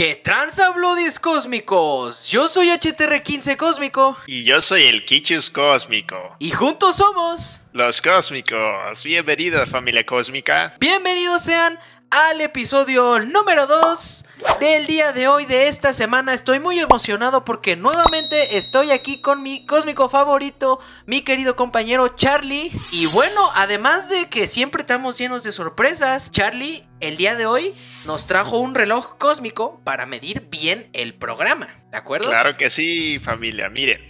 ¿Qué tranza Bloodies cósmicos? Yo soy HTR15 cósmico. Y yo soy el Kichus cósmico. Y juntos somos... Los cósmicos. Bienvenidos familia cósmica. Bienvenidos sean al episodio número 2 del día de hoy de esta semana. Estoy muy emocionado porque nuevamente estoy aquí con mi cósmico favorito, mi querido compañero Charlie. Y bueno, además de que siempre estamos llenos de sorpresas, Charlie el día de hoy nos trajo un reloj cósmico para medir bien el programa, ¿de acuerdo? Claro que sí, familia, miren.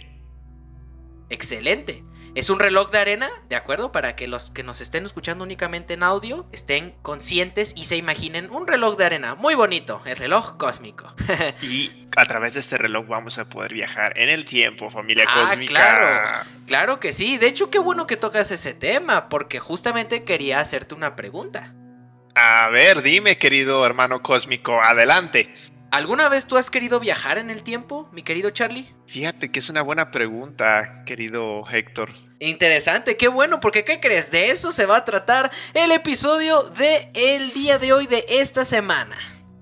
Excelente. Es un reloj de arena, ¿de acuerdo? Para que los que nos estén escuchando únicamente en audio estén conscientes y se imaginen un reloj de arena. Muy bonito, el reloj cósmico. y a través de este reloj vamos a poder viajar en el tiempo, familia ah, cósmica. Claro, claro que sí. De hecho, qué bueno que tocas ese tema, porque justamente quería hacerte una pregunta. A ver, dime, querido hermano cósmico, adelante. ¿Alguna vez tú has querido viajar en el tiempo, mi querido Charlie? Fíjate que es una buena pregunta, querido Héctor. Interesante, qué bueno, porque ¿qué crees? De eso se va a tratar el episodio de el día de hoy de esta semana.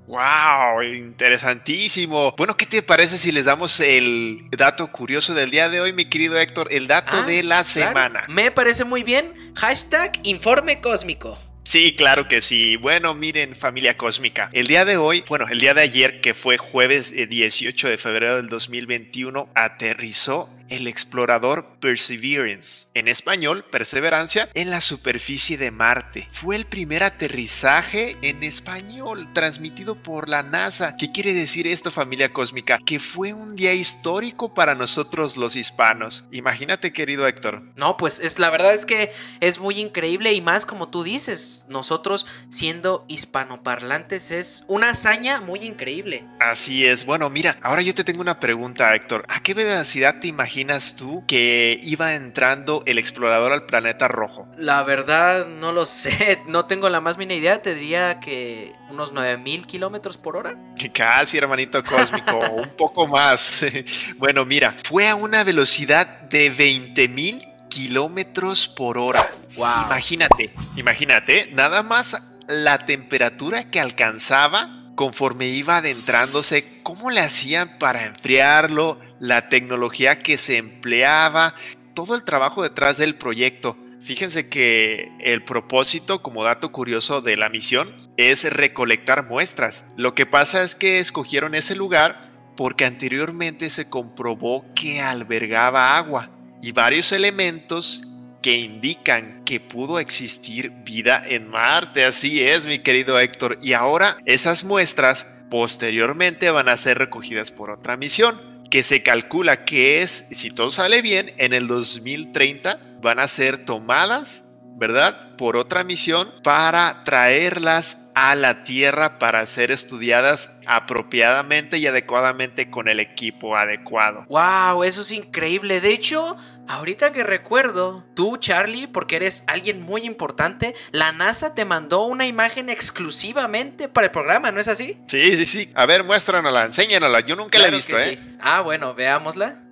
¡Wow! Interesantísimo. Bueno, ¿qué te parece si les damos el dato curioso del día de hoy, mi querido Héctor? El dato ah, de la semana. Me parece muy bien. Hashtag informe cósmico. Sí, claro que sí. Bueno, miren familia cósmica. El día de hoy, bueno, el día de ayer, que fue jueves 18 eh, de febrero del 2021, aterrizó el explorador Perseverance, en español, Perseverancia, en la superficie de Marte. Fue el primer aterrizaje en español transmitido por la NASA. ¿Qué quiere decir esto, familia cósmica? Que fue un día histórico para nosotros los hispanos. Imagínate, querido Héctor. No, pues es la verdad es que es muy increíble y más como tú dices, nosotros siendo hispanoparlantes es una hazaña muy increíble. Así es. Bueno, mira, ahora yo te tengo una pregunta, Héctor. ¿A qué velocidad te imaginas imaginas tú que iba entrando el explorador al planeta rojo? La verdad, no lo sé. No tengo la más mínima idea. Te diría que unos 9000 kilómetros por hora. Casi, hermanito cósmico. un poco más. bueno, mira, fue a una velocidad de 20000 kilómetros por hora. Wow. Imagínate, imagínate, nada más la temperatura que alcanzaba conforme iba adentrándose, cómo le hacían para enfriarlo, la tecnología que se empleaba, todo el trabajo detrás del proyecto. Fíjense que el propósito, como dato curioso de la misión, es recolectar muestras. Lo que pasa es que escogieron ese lugar porque anteriormente se comprobó que albergaba agua y varios elementos que indican que pudo existir vida en Marte. Así es, mi querido Héctor. Y ahora esas muestras posteriormente van a ser recogidas por otra misión que se calcula que es, si todo sale bien, en el 2030 van a ser tomadas, ¿verdad? Por otra misión para traerlas a la Tierra para ser estudiadas apropiadamente y adecuadamente con el equipo adecuado. ¡Wow! Eso es increíble. De hecho, ahorita que recuerdo, tú, Charlie, porque eres alguien muy importante, la NASA te mandó una imagen exclusivamente para el programa, ¿no es así? Sí, sí, sí. A ver, muéstranosla, enséñanosla. Yo nunca la he visto, ¿eh? Ah, bueno, veámosla.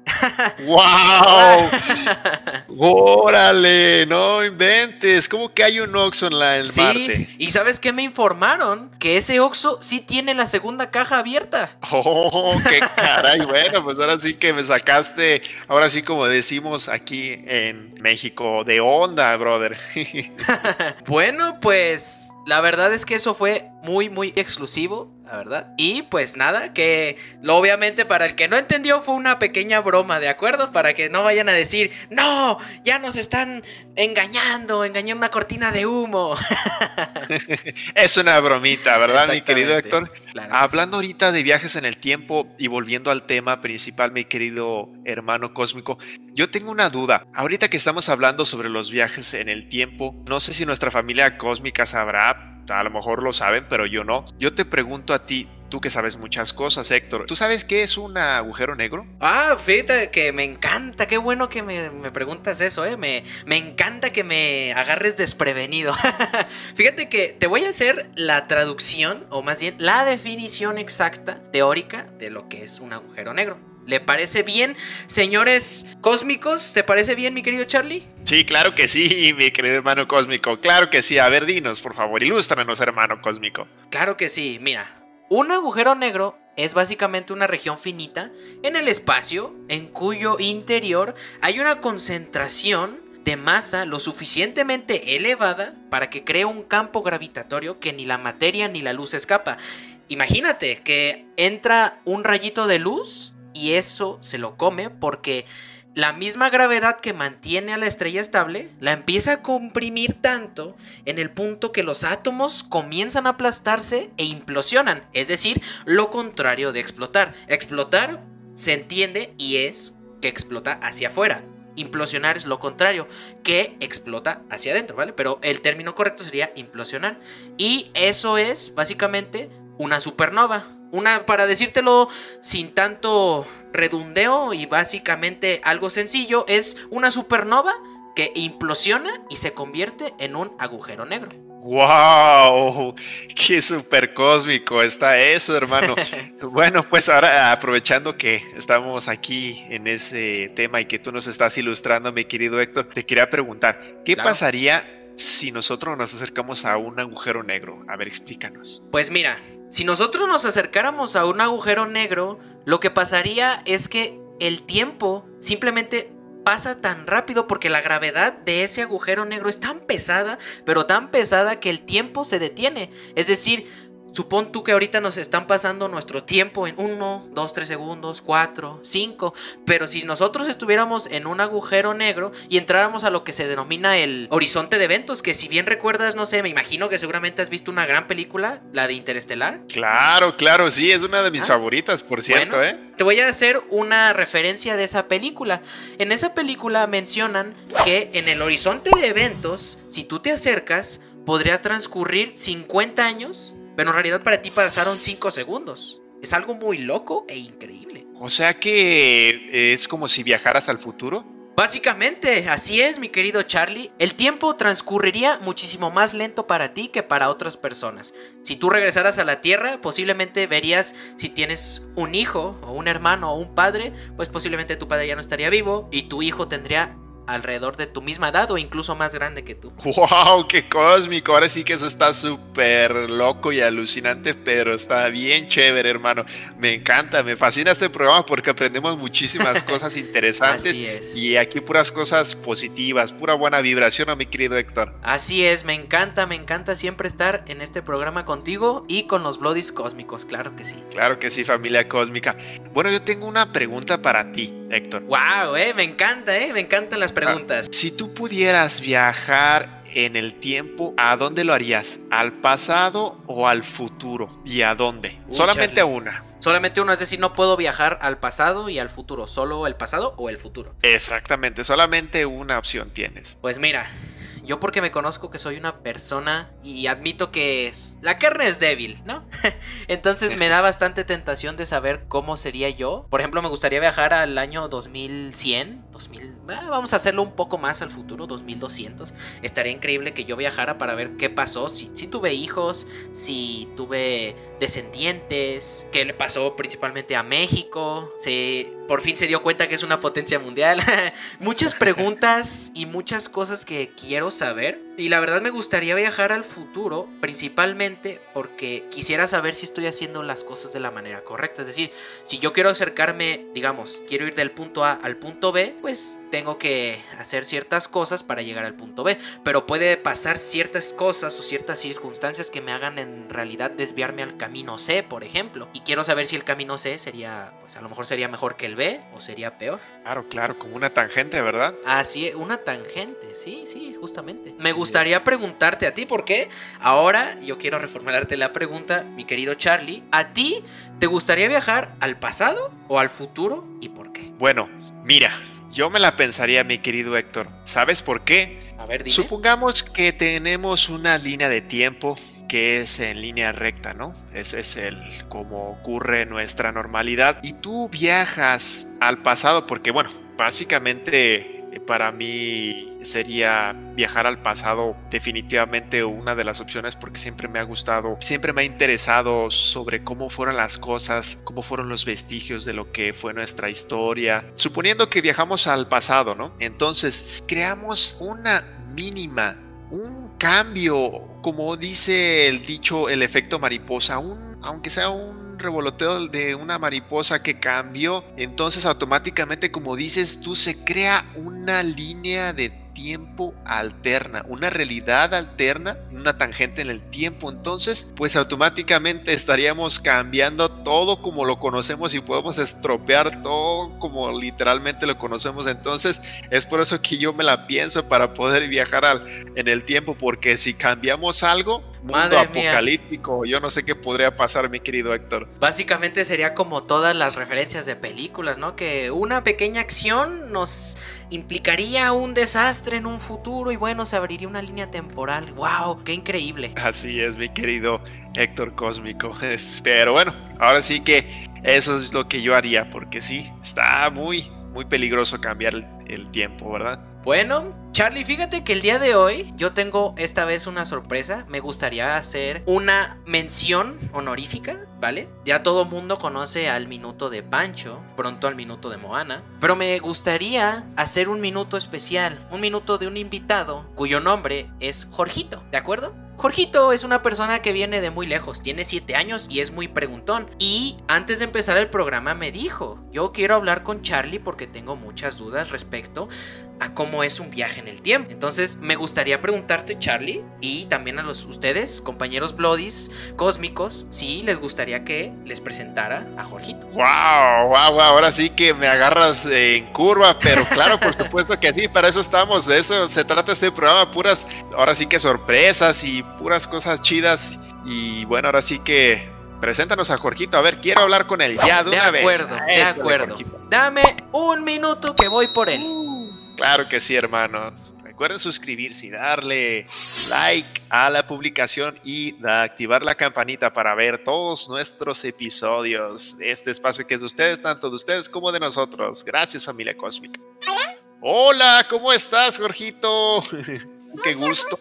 ¡Wow! ¡Órale! No inventes. ¿Cómo que hay un Oxxo en la el sí, Y sabes qué me informaron? Que ese Oxxo sí tiene la segunda caja abierta. ¡Oh, qué caray! bueno, pues ahora sí que me sacaste, ahora sí como decimos aquí en México, de onda, brother. bueno, pues la verdad es que eso fue muy, muy exclusivo la verdad. Y pues nada, que lo, obviamente para el que no entendió fue una pequeña broma, ¿de acuerdo? Para que no vayan a decir, no, ya nos están engañando, engañando una cortina de humo. es una bromita, ¿verdad, mi querido Héctor? Hablando ahorita de viajes en el tiempo y volviendo al tema principal, mi querido hermano cósmico, yo tengo una duda. Ahorita que estamos hablando sobre los viajes en el tiempo, no sé si nuestra familia cósmica sabrá, a lo mejor lo saben, pero yo no. Yo te pregunto a ti, tú que sabes muchas cosas, Héctor. ¿Tú sabes qué es un agujero negro? Ah, fíjate que me encanta, qué bueno que me, preguntas eso, ¿eh? Me, me, encanta que me agarres desprevenido. fíjate que te voy a hacer la traducción, o más bien la definición exacta, teórica, de lo que es un agujero negro. ¿Le parece bien, señores cósmicos? ¿Te parece bien, mi querido Charlie? Sí, claro que sí, mi querido hermano cósmico. Claro que sí. A ver, dinos, por favor, ilústranos, hermano cósmico. Claro que sí. Mira, un agujero negro es básicamente una región finita en el espacio en cuyo interior hay una concentración de masa lo suficientemente elevada para que cree un campo gravitatorio que ni la materia ni la luz escapa. Imagínate que entra un rayito de luz y eso se lo come porque la misma gravedad que mantiene a la estrella estable la empieza a comprimir tanto en el punto que los átomos comienzan a aplastarse e implosionan, es decir, lo contrario de explotar. Explotar se entiende y es que explota hacia afuera implosionar es lo contrario, que explota hacia adentro, ¿vale? Pero el término correcto sería implosionar. Y eso es básicamente una supernova. Una, para decírtelo sin tanto redundeo y básicamente algo sencillo, es una supernova que implosiona y se convierte en un agujero negro. ¡Wow! ¡Qué super cósmico está eso, hermano! bueno, pues ahora aprovechando que estamos aquí en ese tema y que tú nos estás ilustrando, mi querido Héctor, te quería preguntar, ¿qué pasaría si nosotros nos acercamos a un agujero negro? A ver, explícanos. Pues mira, si nosotros nos acercáramos a un agujero negro, lo que pasaría es que el tiempo simplemente pasa tan rápido porque la gravedad de ese agujero negro es tan pesada, pero tan pesada que el tiempo se detiene. Es decir, Supón tú que ahorita nos están pasando nuestro tiempo en 1, 2, 3 segundos, 4, 5. Pero si nosotros estuviéramos en un agujero negro y entráramos a lo que se denomina el horizonte de eventos, que si bien recuerdas, no sé, me imagino que seguramente has visto una gran película, la de Interestelar. Claro, claro, sí, es una de mis ah, favoritas, por cierto, ¿eh? Te voy a hacer una referencia de esa película. En esa película mencionan que en el horizonte de eventos, si tú te acercas, podría transcurrir 50 años pero en realidad para ti pasaron 5 segundos. Es algo muy loco e increíble. O sea que es como si viajaras al futuro. Básicamente, así es, mi querido Charlie. El tiempo transcurriría muchísimo más lento para ti que para otras personas. Si tú regresaras a la Tierra, posiblemente verías si tienes un hijo o un hermano o un padre, pues posiblemente tu padre ya no estaría vivo y tu hijo tendría alrededor de tu misma edad o incluso más grande que tú. ¡Wow! ¡Qué cósmico! Ahora sí que eso está súper loco y alucinante, pero está bien chévere, hermano. Me encanta, me fascina este programa porque aprendemos muchísimas cosas interesantes. Así es. Y aquí puras cosas positivas, pura buena vibración, a mi querido Héctor. Así es, me encanta, me encanta siempre estar en este programa contigo y con los Bloodies cósmicos, claro que sí. Claro que sí, familia cósmica. Bueno, yo tengo una pregunta para ti, Héctor. ¡Wow! Eh, me encanta, eh, me encantan las preguntas. si tú pudieras viajar en el tiempo, ¿a dónde lo harías? ¿Al pasado o al futuro? ¿Y a dónde? Solamente una. Solamente uno, es decir, no puedo viajar al pasado y al futuro, solo el pasado o el futuro. Exactamente, solamente una opción tienes. Pues mira, yo porque me conozco que soy una persona y admito que la carne es débil, ¿no? Entonces me da bastante tentación de saber cómo sería yo. Por ejemplo, me gustaría viajar al año 2100, 2000, ah, vamos a hacerlo un poco más al futuro, 2200. Estaría increíble que yo viajara para ver qué pasó, si, si tuve hijos, si tuve descendientes, qué le pasó principalmente a México, si por fin se dio cuenta que es una potencia mundial. Muchas preguntas y muchas cosas que quiero saber. Y la verdad me gustaría viajar al futuro, principalmente porque quisiera saber si estoy haciendo las cosas de la manera correcta. Es decir, si yo quiero acercarme, digamos, quiero ir del punto A al punto B, pues tengo que hacer ciertas cosas para llegar al punto B. Pero puede pasar ciertas cosas o ciertas circunstancias que me hagan en realidad desviarme al camino C, por ejemplo. Y quiero saber si el camino C sería, pues a lo mejor sería mejor que el B o sería peor. Claro, claro, como una tangente, ¿verdad? Ah, sí, una tangente, sí, sí, justamente. Me gustaría preguntarte a ti, porque ahora yo quiero reformularte la pregunta, mi querido Charlie. ¿A ti te gustaría viajar al pasado o al futuro y por qué? Bueno, mira, yo me la pensaría, mi querido Héctor. ¿Sabes por qué? A ver, dime. Supongamos que tenemos una línea de tiempo que es en línea recta, ¿no? Ese es el como ocurre nuestra normalidad. Y tú viajas al pasado porque, bueno, básicamente para mí sería viajar al pasado definitivamente una de las opciones porque siempre me ha gustado, siempre me ha interesado sobre cómo fueron las cosas, cómo fueron los vestigios de lo que fue nuestra historia. Suponiendo que viajamos al pasado, ¿no? Entonces creamos una mínima, un cambio, como dice el dicho, el efecto mariposa, un, aunque sea un revoloteo de una mariposa que cambió, entonces automáticamente, como dices tú, se crea una línea de tiempo alterna, una realidad alterna, una tangente en el tiempo. Entonces, pues automáticamente estaríamos cambiando todo como lo conocemos y podemos estropear todo como literalmente lo conocemos. Entonces, es por eso que yo me la pienso para poder viajar al, en el tiempo, porque si cambiamos algo, mundo apocalíptico, yo no sé qué podría pasar, mi querido Héctor. Básicamente sería como todas las referencias de películas, ¿no? Que una pequeña acción nos implicaría un desastre en un futuro y bueno, se abriría una línea temporal. ¡Wow! ¡Qué increíble! Así es, mi querido Héctor Cósmico. Pero bueno, ahora sí que eso es lo que yo haría, porque sí, está muy, muy peligroso cambiar el, tiempo, ¿verdad? Bueno, Charlie, fíjate que el día de hoy yo tengo esta vez una sorpresa. Me gustaría hacer una mención honorífica, ¿vale? Ya todo mundo conoce al minuto de Pancho, pronto al minuto de Moana. Pero me gustaría hacer un minuto especial, un minuto de un invitado cuyo nombre es Jorgito, ¿de acuerdo? Jorgito es una persona que viene de muy lejos, tiene 7 años y es muy preguntón. Y antes de empezar el programa me dijo, yo quiero hablar con Charlie porque tengo muchas dudas respecto a cómo es un viaje en el tiempo. Entonces me gustaría preguntarte Charlie y también a los ustedes, compañeros Bloodies cósmicos, si les gustaría que les presentara a Jorgito. Wow, wow, wow, ahora sí que me agarras en curva, pero claro, por supuesto que sí, para eso estamos, de eso se trata este programa, puras, ahora sí que sorpresas y puras cosas chidas. Y bueno, ahora sí que preséntanos a Jorgito. A ver, quiero hablar con él ya de, una vez. De acuerdo, de acuerdo. Dame un minuto que voy por él. Claro que sí, hermanos. Recuerden suscribirse y darle like a la publicación y activar la campanita para ver todos nuestros episodios de este espacio que es de ustedes, tanto de ustedes como de nosotros. Gracias, familia cósmica. Hola, ¿cómo estás, Jorgito? Qué gusto.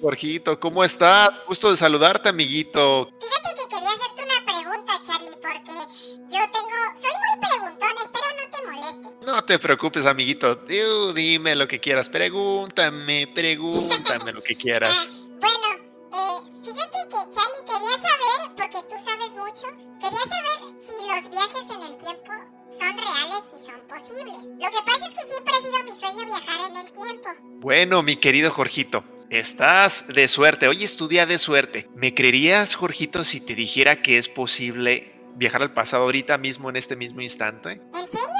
Jorgito, ¿cómo estás? Gusto de saludarte, amiguito. Fíjate que quería hacerte una pregunta, Charlie, porque yo tengo. No te preocupes, amiguito. dime lo que quieras. Pregúntame, pregúntame lo que quieras. bueno, eh, fíjate que, Charlie, quería saber, porque tú sabes mucho, quería saber si los viajes en el tiempo son reales y son posibles. Lo que pasa es que siempre ha sido mi sueño viajar en el tiempo. Bueno, mi querido Jorgito. Estás de suerte, hoy estudia de suerte. ¿Me creerías, Jorgito, si te dijera que es posible viajar al pasado ahorita mismo, en este mismo instante? ¿En serio?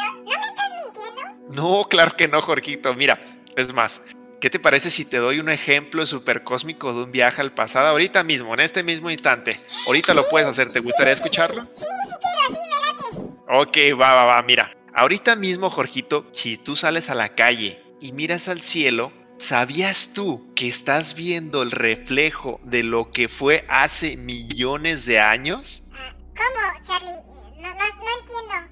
No, claro que no, Jorgito. Mira, es más, ¿qué te parece si te doy un ejemplo súper cósmico de un viaje al pasado ahorita mismo, en este mismo instante? Ahorita lo puedes hacer, ¿te gustaría escucharlo? Sí, sí quiero, sí, me Ok, va, va, va, mira. Ahorita mismo, Jorgito, si tú sales a la calle y miras al cielo, ¿Sabías tú que estás viendo el reflejo de lo que fue hace millones de años? ¿Cómo, Charlie? No, entiendo, ¿cómo?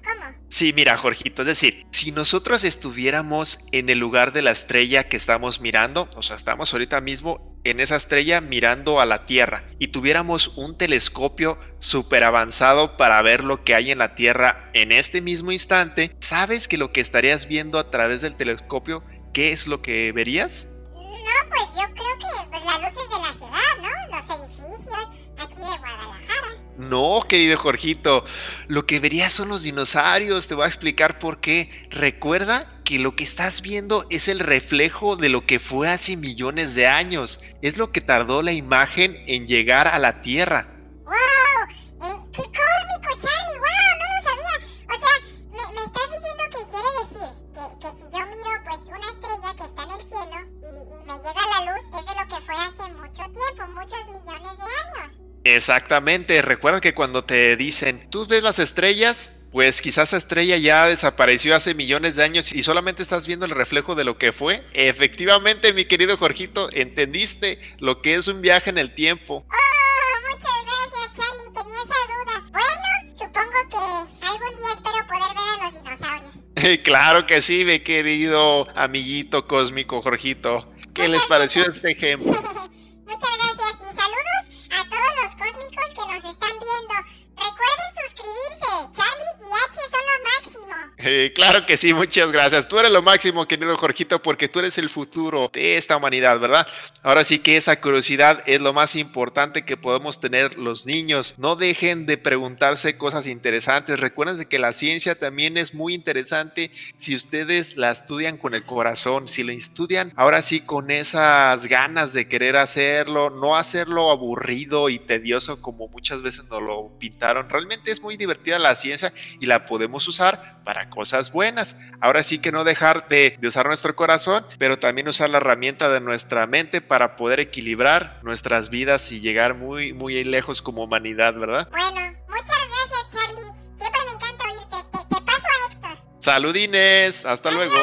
Sí, mira, Jorgito, es decir, si nosotros estuviéramos en el lugar de la estrella que estamos mirando, o sea, estamos ahorita mismo en esa estrella mirando a la Tierra y tuviéramos un telescopio súper avanzado para ver lo que hay en la Tierra en este mismo instante, ¿sabes que lo que estarías viendo a través del telescopio ¿qué es lo que verías? No, pues yo creo que pues, las luces de la ciudad, ¿no? Los edificios. No, querido Jorgito, lo que verías son los dinosaurios, te voy a explicar por qué. Recuerda que lo que estás viendo es el reflejo de lo que fue hace millones de años. Es lo que tardó la imagen en llegar a la Tierra. Exactamente, recuerda que cuando te dicen, tú ves las estrellas, pues quizás esa estrella ya desapareció hace millones de años y solamente estás viendo el reflejo de lo que fue. Efectivamente, mi querido Jorgito, entendiste lo que es un viaje en el tiempo. Oh, muchas gracias, Charlie, tenía esa duda. Bueno, supongo que algún día espero poder ver a los dinosaurios. claro que sí, mi querido amiguito cósmico Jorgito. ¿Qué les pareció este ejemplo? Muchas gracias Eh, claro que sí, muchas gracias. Tú eres lo máximo, querido Jorgito, porque tú eres el futuro de esta humanidad, ¿verdad? Ahora sí que esa curiosidad es lo más importante que podemos tener los niños. No dejen de preguntarse cosas interesantes. Recuerden que la ciencia también es muy interesante si ustedes la estudian con el corazón, si la estudian ahora sí con esas ganas de querer hacerlo, no hacerlo aburrido y tedioso como muchas veces nos lo pintaron. Realmente es muy divertida la ciencia y la podemos usar para cosas buenas. Ahora sí que no dejar de, de usar nuestro corazón, pero también usar la herramienta de nuestra mente para poder equilibrar nuestras vidas y llegar muy, muy lejos como humanidad, ¿verdad? Bueno, muchas gracias, Charlie. Siempre me encanta oírte. Te, te paso a Héctor. Saludines, hasta luego.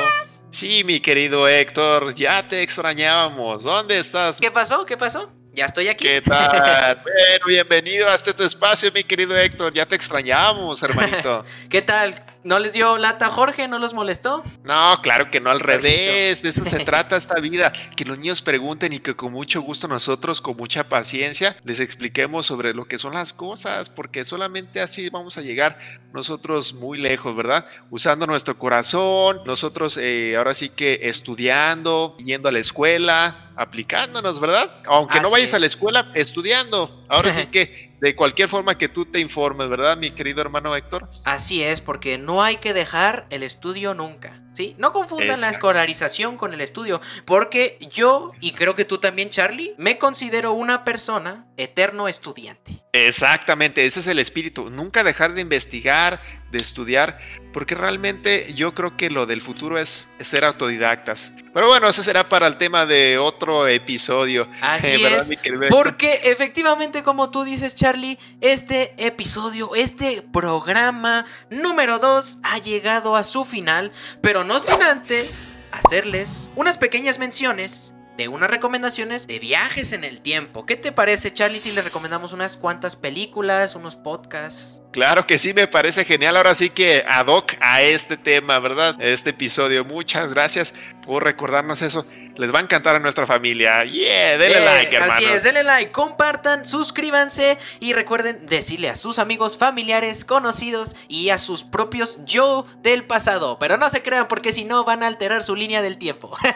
Sí, mi querido Héctor, ya te extrañábamos. ¿Dónde estás? ¿Qué pasó? ¿Qué pasó? Ya estoy aquí. ¿Qué tal? bueno, bienvenido a este tu espacio, mi querido Héctor. Ya te extrañábamos, hermanito. ¿Qué tal? ¿No les dio lata Jorge? ¿No los molestó? No, claro que no, al revés. De eso se trata esta vida. Que los niños pregunten y que con mucho gusto nosotros, con mucha paciencia, les expliquemos sobre lo que son las cosas, porque solamente así vamos a llegar nosotros muy lejos, ¿verdad? Usando nuestro corazón, nosotros eh, ahora sí que estudiando, yendo a la escuela, aplicándonos, ¿verdad? Aunque no vayas a la es. escuela, estudiando. Ahora sí que de cualquier forma que tú te informes, ¿verdad, mi querido hermano Héctor? Así es, porque no hay que dejar el estudio nunca. ¿sí? No confundan la escolarización con el estudio, porque yo, y creo que tú también, Charlie, me considero una persona eterno estudiante. Exactamente, ese es el espíritu. Nunca dejar de investigar, de estudiar, porque realmente yo creo que lo del futuro es ser autodidactas. Pero bueno, ese será para el tema de otro episodio. Así Eh, ¿verdad, es? Porque efectivamente, como tú dices, Charlie, este episodio, este programa número 2 ha llegado a su final, pero no sin antes hacerles unas pequeñas menciones de unas recomendaciones de viajes en el tiempo. ¿Qué te parece, Charlie, si le recomendamos unas cuantas películas, unos podcasts? Claro que sí, me parece genial. Ahora sí que ad hoc a este tema, ¿verdad? Este episodio. Muchas gracias por recordarnos eso. Les va a encantar a nuestra familia. Yeah, denle like, hermano. Así es, denle like, compartan, suscríbanse y recuerden decirle a sus amigos, familiares, conocidos y a sus propios yo del pasado. Pero no se crean porque si no van a alterar su línea del tiempo.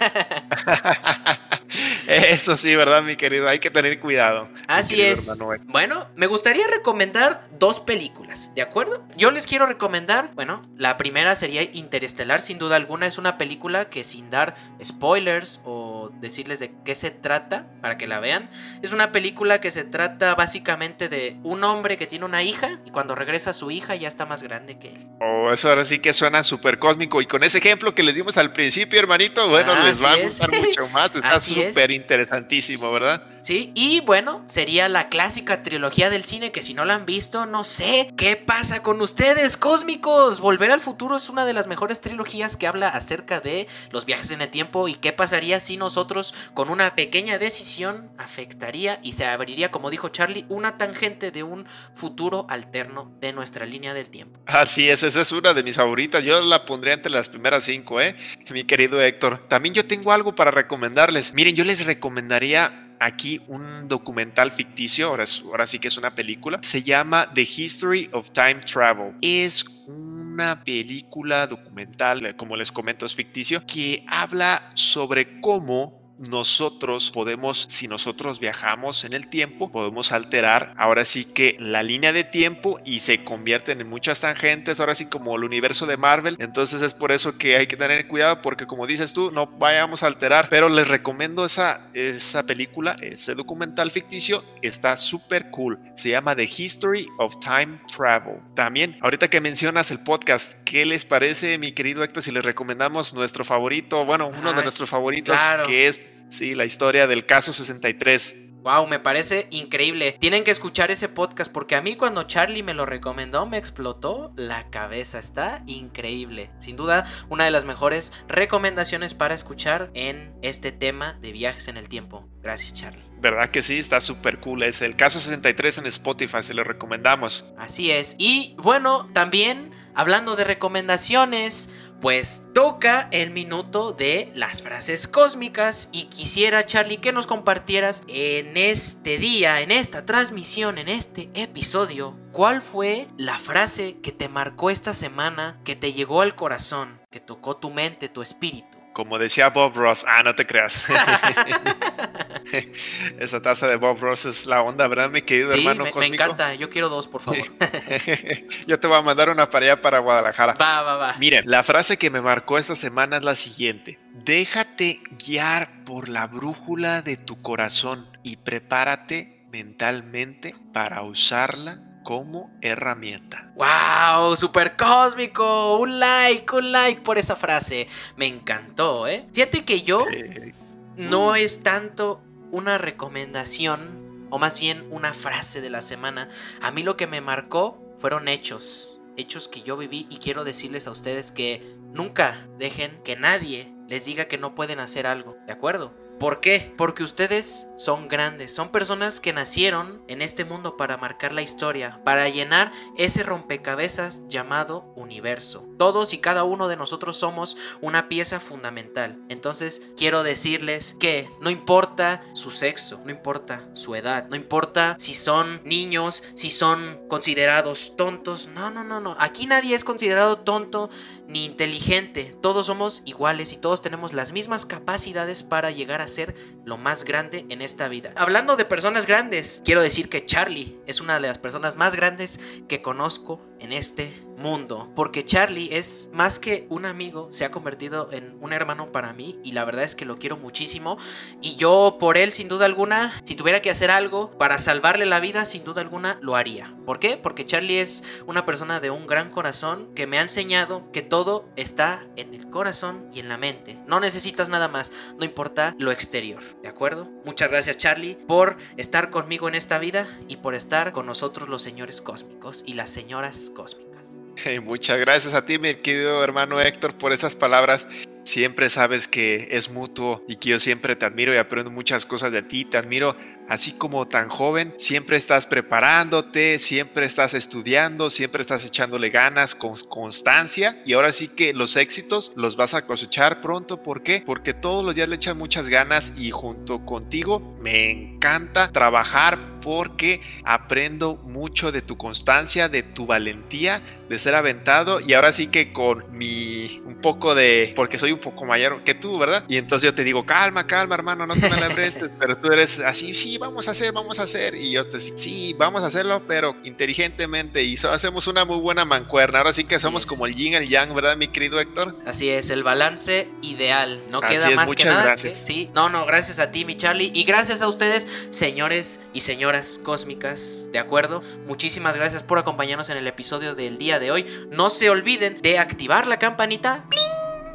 Eso sí, ¿verdad, mi querido? Hay que tener cuidado. Así es. Bueno, me gustaría recomendar dos películas, ¿de acuerdo? Yo les quiero recomendar, bueno, la primera sería Interestelar, sin duda alguna, es una película que sin dar spoilers o decirles de qué se trata, para que la vean, es una película que se trata básicamente de un hombre que tiene una hija y cuando regresa su hija ya está más grande que él. Oh, eso ahora sí que suena súper cósmico. Y con ese ejemplo que les dimos al principio, hermanito, bueno, les va a gustar mucho más. Está. Súper interesantísimo, ¿verdad? ¿Sí? Y bueno, sería la clásica trilogía del cine que si no la han visto, no sé qué pasa con ustedes, cósmicos. Volver al futuro es una de las mejores trilogías que habla acerca de los viajes en el tiempo y qué pasaría si nosotros con una pequeña decisión afectaría y se abriría, como dijo Charlie, una tangente de un futuro alterno de nuestra línea del tiempo. Así es, esa es una de mis favoritas. Yo la pondría entre las primeras cinco, ¿eh? Mi querido Héctor. También yo tengo algo para recomendarles. Miren, yo les recomendaría aquí un documental ficticio, ahora, sí que es una película. Se llama The History of Time Travel. Es una película documental, eh, como les comento, es ficticio, que habla sobre cómo nosotros podemos, si nosotros viajamos en el tiempo, podemos alterar ahora sí que la línea de tiempo y se convierten en muchas tangentes, ahora sí como el universo de Marvel. Entonces es por eso que hay que tener cuidado porque como dices tú, no vayamos a alterar, pero les recomiendo esa, esa película, ese documental ficticio, está súper cool. Se llama The History of Time Travel. También, ahorita que mencionas el podcast, ¿qué les parece, mi querido Héctor, si les recomendamos nuestro favorito, bueno, uno de nuestros favoritos, claro. que es, sí, la historia del caso 63? Wow, me parece increíble. Tienen que escuchar ese podcast porque a mí cuando Charlie me lo recomendó me explotó la cabeza. Está increíble. Sin duda, una de las mejores recomendaciones para escuchar en este tema de viajes en el tiempo. Gracias, Charlie. ¿Verdad que sí? Está súper cool. Es el caso 63 en Spotify, se lo recomendamos. Así es. Y bueno, también hablando de recomendaciones, pues toca el minuto de las frases cósmicas y quisiera Charlie que nos compartieras en este día, en esta transmisión, en este episodio, cuál fue la frase que te marcó esta semana, que te llegó al corazón, que tocó tu mente, tu espíritu. Como decía Bob Ross, ah, no te creas. Esa taza de Bob Ross es la onda, ¿verdad, mi querido hermano me, cósmico? me encanta, yo quiero dos, por favor. yo te voy a mandar una para allá para Guadalajara. Va, va, va. Miren, la frase que me marcó esta semana es la siguiente. Déjate guiar por la brújula de tu corazón y prepárate mentalmente para usarla como herramienta. ¡Wow! ¡Super cósmico! Un like, un like por esa frase. Me encantó, ¿eh? Fíjate que yo Eh, no es tanto una recomendación, o más bien una frase de la semana. A mí lo que me marcó fueron hechos. Hechos que yo viví y quiero decirles a ustedes que nunca dejen que nadie les diga que no pueden hacer algo, ¿de acuerdo? ¿Por qué? Porque ustedes son grandes, son personas que nacieron en este mundo para marcar la historia, para llenar ese rompecabezas llamado universo. Todos y cada uno de nosotros somos una pieza fundamental. Entonces quiero decirles que no importa su sexo, no importa su edad, no importa si son niños, si son considerados tontos. No, no, no, no. Aquí nadie es considerado tonto ni inteligente. Todos somos iguales y todos tenemos las mismas capacidades para llegar a ser lo más grande en esta vida. Hablando de personas grandes, quiero decir que Charlie es una de las personas más grandes que conozco en este mundo. Porque Charlie es más que un amigo, se ha convertido en un hermano para mí y la verdad es que lo quiero muchísimo. Y yo por él, sin duda alguna, si tuviera que hacer algo para salvarle la vida, sin duda alguna lo haría. ¿Por qué? Porque Charlie es una persona de un gran corazón que me ha enseñado que todo está en el corazón y en la mente. No necesitas nada más, no importa lo exterior. ¿De acuerdo? Muchas gracias Charlie por estar conmigo en esta vida y por estar con nosotros los señores cósmicos y las señoras cósmicas. Hey, muchas gracias a ti, mi querido hermano Héctor, por esas palabras. Siempre sabes que es mutuo y que yo siempre te admiro y aprendo muchas cosas de ti. Te admiro así como tan joven. Siempre estás preparándote, siempre estás estudiando, siempre estás echándole ganas con constancia. Y ahora sí que los éxitos los vas a cosechar pronto. ¿Por qué? Porque todos los días le echan muchas ganas y junto contigo me encanta trabajar porque aprendo mucho de tu constancia, de tu valentía, de ser aventado y ahora sí que con mi un poco de porque soy un poco mayor que tú, ¿verdad? Y entonces yo te digo, "Calma, calma, hermano, no te me la prestes", pero tú eres así, "Sí, vamos a hacer, vamos a hacer." Y yo te digo, "Sí, vamos a hacerlo, pero inteligentemente y so, hacemos una muy buena mancuerna." Ahora sí que somos como el yin y el yang, ¿verdad, mi querido Héctor? Así es, el balance ideal. No Así queda es, más que muchas nada. gracias. sí, no, no, gracias a ti, mi Charlie. Y gracias a ustedes, señores y señoras cósmicas. ¿De acuerdo? Muchísimas gracias por acompañarnos en el episodio del día de hoy. No se olviden de activar la campanita. ¡pling!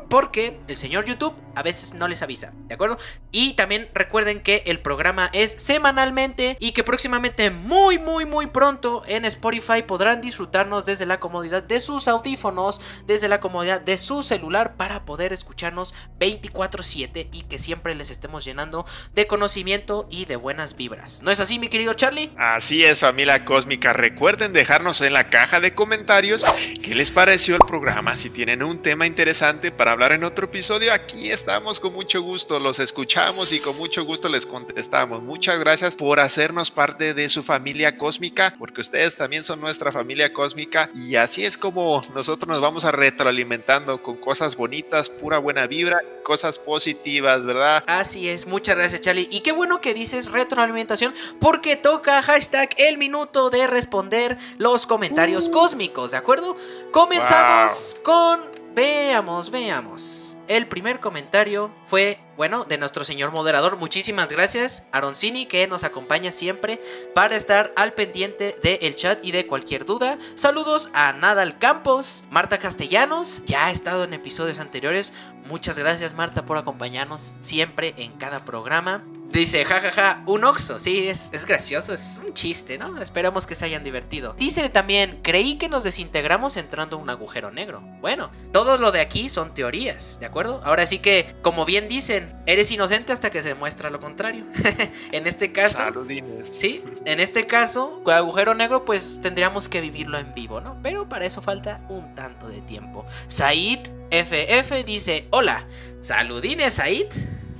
Porque el señor YouTube a veces no les avisa, ¿de acuerdo? Y también recuerden que el programa es semanalmente y que próximamente, muy, muy, muy pronto en Spotify podrán disfrutarnos desde la comodidad de sus audífonos, desde la comodidad de su celular para poder escucharnos 24/7 y que siempre les estemos llenando de conocimiento y de buenas vibras. ¿No es así, mi querido Charlie? Así es, familia cósmica. Recuerden dejarnos en la caja de comentarios qué les pareció el programa. Si tienen un tema interesante para hablar en otro episodio, aquí estamos con mucho gusto. Los escuchamos y con mucho gusto les contestamos. Muchas gracias por hacernos parte de su familia cósmica, porque ustedes también son nuestra familia cósmica. Y así es como nosotros nos vamos a retroalimentando con cosas bonitas, pura buena vibra, cosas positivas, ¿verdad? Así es, muchas gracias Charlie. Y qué bueno que dices retroalimentación porque toca hashtag el minuto de responder los comentarios cósmicos, ¿de acuerdo? Comenzamos con... Veamos, veamos. El primer comentario fue, bueno, de nuestro señor moderador. Muchísimas gracias, Aroncini, que nos acompaña siempre para estar al pendiente del chat y de cualquier duda. Saludos a Nadal Campos, Marta Castellanos, ya ha estado en episodios anteriores. Muchas gracias, Marta, por acompañarnos siempre en cada programa. Dice, jajaja, un oxo. Sí, es, es gracioso, es un chiste, ¿no? Esperamos que se hayan divertido. Dice también, creí que nos desintegramos entrando a un agujero negro. Bueno, todo lo de aquí son teorías, ¿de acuerdo? Ahora sí que, como bien dicen, eres inocente hasta que se demuestra lo contrario. en este caso... Saludines. Sí, en este caso, con agujero negro, pues tendríamos que vivirlo en vivo, ¿no? Pero para eso falta un tanto de tiempo. Said FF dice, hola, saludines Said.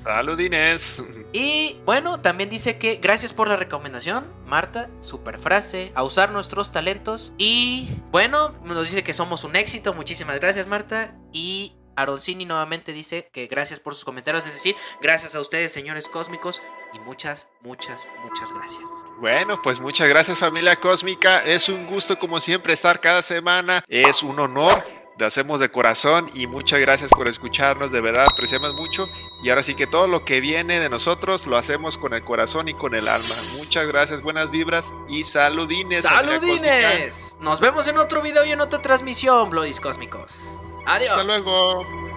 Saludines. Y bueno, también dice que gracias por la recomendación, Marta, super frase, a usar nuestros talentos. Y bueno, nos dice que somos un éxito, muchísimas gracias Marta. Y Aroncini nuevamente dice que gracias por sus comentarios, es decir, gracias a ustedes señores cósmicos y muchas, muchas, muchas gracias. Bueno, pues muchas gracias familia cósmica, es un gusto como siempre estar cada semana, es un honor lo hacemos de corazón y muchas gracias por escucharnos, de verdad apreciamos mucho y ahora sí que todo lo que viene de nosotros lo hacemos con el corazón y con el alma. Muchas gracias, buenas vibras y saludines. Saludines. Nos vemos en otro video y en otra transmisión, Bloodies Cósmicos. Adiós. Hasta luego.